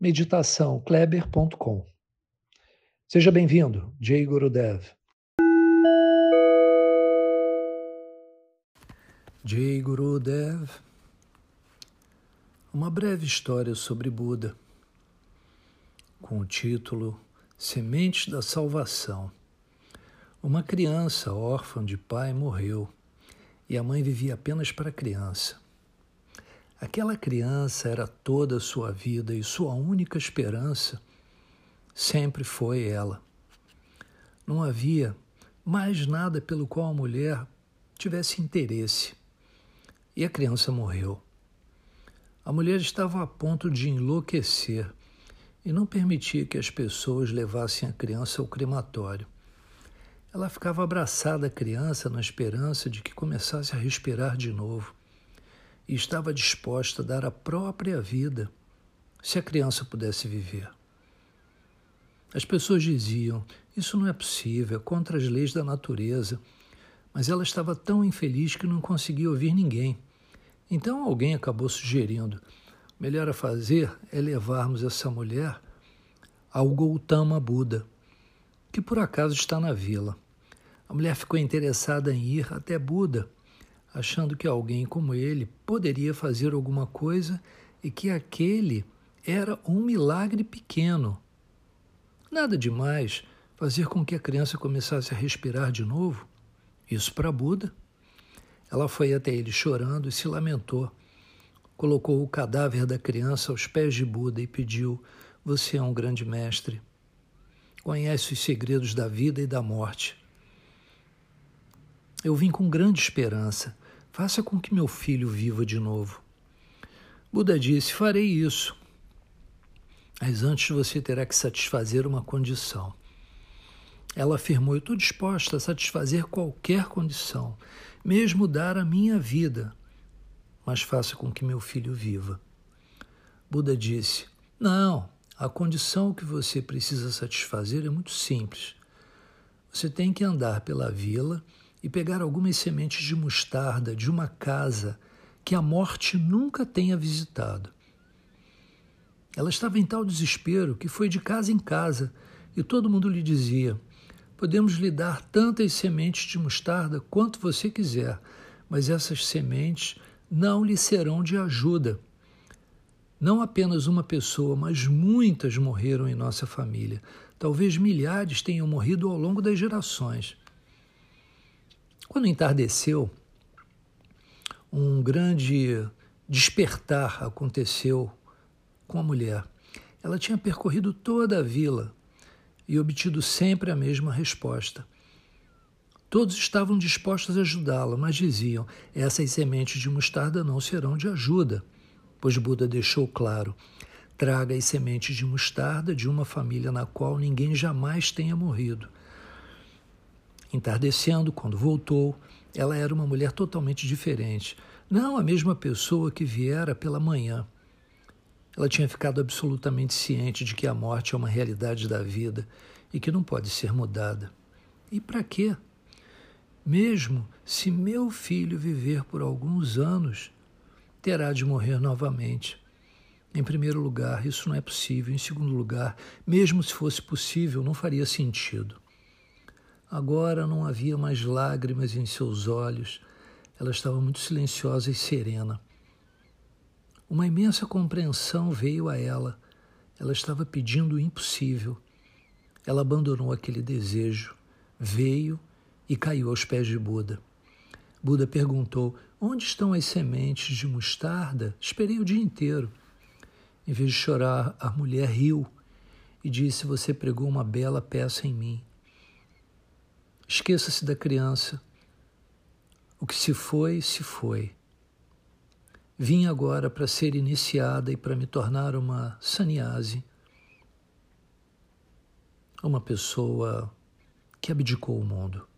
meditaçãokleber.com. Seja bem-vindo, Jay Gurudev. Jay Gurudev. Uma breve história sobre Buda, com o título Sementes da Salvação. Uma criança órfã de pai morreu e a mãe vivia apenas para a criança. Aquela criança era toda a sua vida e sua única esperança sempre foi ela. Não havia mais nada pelo qual a mulher tivesse interesse. E a criança morreu. A mulher estava a ponto de enlouquecer e não permitia que as pessoas levassem a criança ao crematório. Ela ficava abraçada à criança na esperança de que começasse a respirar de novo e estava disposta a dar a própria vida se a criança pudesse viver. As pessoas diziam: Isso não é possível, é contra as leis da natureza. Mas ela estava tão infeliz que não conseguia ouvir ninguém. Então alguém acabou sugerindo: melhor a fazer é levarmos essa mulher ao Gautama Buda, que por acaso está na vila. A mulher ficou interessada em ir até Buda achando que alguém como ele poderia fazer alguma coisa e que aquele era um milagre pequeno. Nada demais fazer com que a criança começasse a respirar de novo. Isso para Buda. Ela foi até ele chorando e se lamentou. Colocou o cadáver da criança aos pés de Buda e pediu: Você é um grande mestre. Conhece os segredos da vida e da morte. Eu vim com grande esperança. Faça com que meu filho viva de novo. Buda disse: Farei isso. Mas antes você terá que satisfazer uma condição. Ela afirmou: Eu estou disposta a satisfazer qualquer condição, mesmo dar a minha vida, mas faça com que meu filho viva. Buda disse: Não, a condição que você precisa satisfazer é muito simples. Você tem que andar pela vila e pegar algumas sementes de mostarda de uma casa que a morte nunca tenha visitado. Ela estava em tal desespero que foi de casa em casa e todo mundo lhe dizia: Podemos lhe dar tantas sementes de mostarda quanto você quiser, mas essas sementes não lhe serão de ajuda. Não apenas uma pessoa, mas muitas morreram em nossa família. Talvez milhares tenham morrido ao longo das gerações. Quando entardeceu, um grande despertar aconteceu com a mulher. Ela tinha percorrido toda a vila e obtido sempre a mesma resposta. Todos estavam dispostos a ajudá-la, mas diziam: essas sementes de mostarda não serão de ajuda, pois Buda deixou claro: traga as sementes de mostarda de uma família na qual ninguém jamais tenha morrido. Entardecendo, quando voltou, ela era uma mulher totalmente diferente, não a mesma pessoa que viera pela manhã. Ela tinha ficado absolutamente ciente de que a morte é uma realidade da vida e que não pode ser mudada. E para quê? Mesmo se meu filho viver por alguns anos, terá de morrer novamente. Em primeiro lugar, isso não é possível. Em segundo lugar, mesmo se fosse possível, não faria sentido. Agora não havia mais lágrimas em seus olhos, ela estava muito silenciosa e serena. Uma imensa compreensão veio a ela. Ela estava pedindo o impossível. Ela abandonou aquele desejo, veio e caiu aos pés de Buda. Buda perguntou: Onde estão as sementes de mostarda? Esperei o dia inteiro. Em vez de chorar, a mulher riu e disse: Você pregou uma bela peça em mim. Esqueça-se da criança. O que se foi, se foi. Vim agora para ser iniciada e para me tornar uma sannyasi. uma pessoa que abdicou o mundo.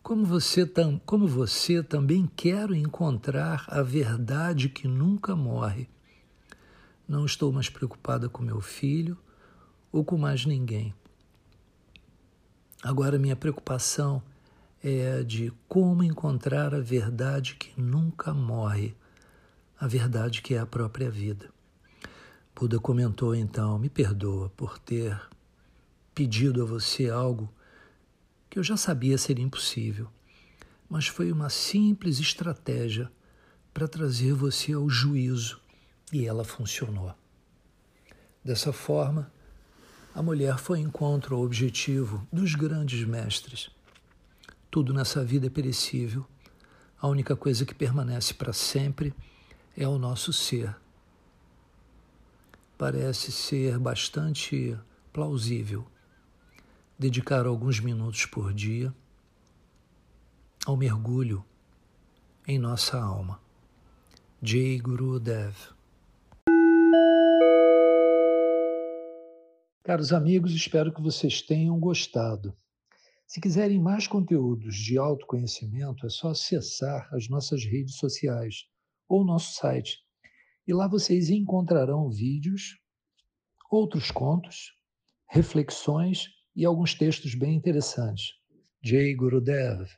Como você, tam, como você também quero encontrar a verdade que nunca morre. Não estou mais preocupada com meu filho ou com mais ninguém. Agora minha preocupação é a de como encontrar a verdade que nunca morre, a verdade que é a própria vida. Buda comentou então: Me perdoa por ter pedido a você algo que eu já sabia ser impossível, mas foi uma simples estratégia para trazer você ao juízo e ela funcionou. Dessa forma, a mulher foi encontro ao objetivo dos grandes mestres. Tudo nessa vida é perecível. A única coisa que permanece para sempre é o nosso ser. Parece ser bastante plausível dedicar alguns minutos por dia ao mergulho em nossa alma. Jay Guru Caros amigos, espero que vocês tenham gostado. Se quiserem mais conteúdos de autoconhecimento, é só acessar as nossas redes sociais ou nosso site. E lá vocês encontrarão vídeos, outros contos, reflexões e alguns textos bem interessantes. Jay Gurudev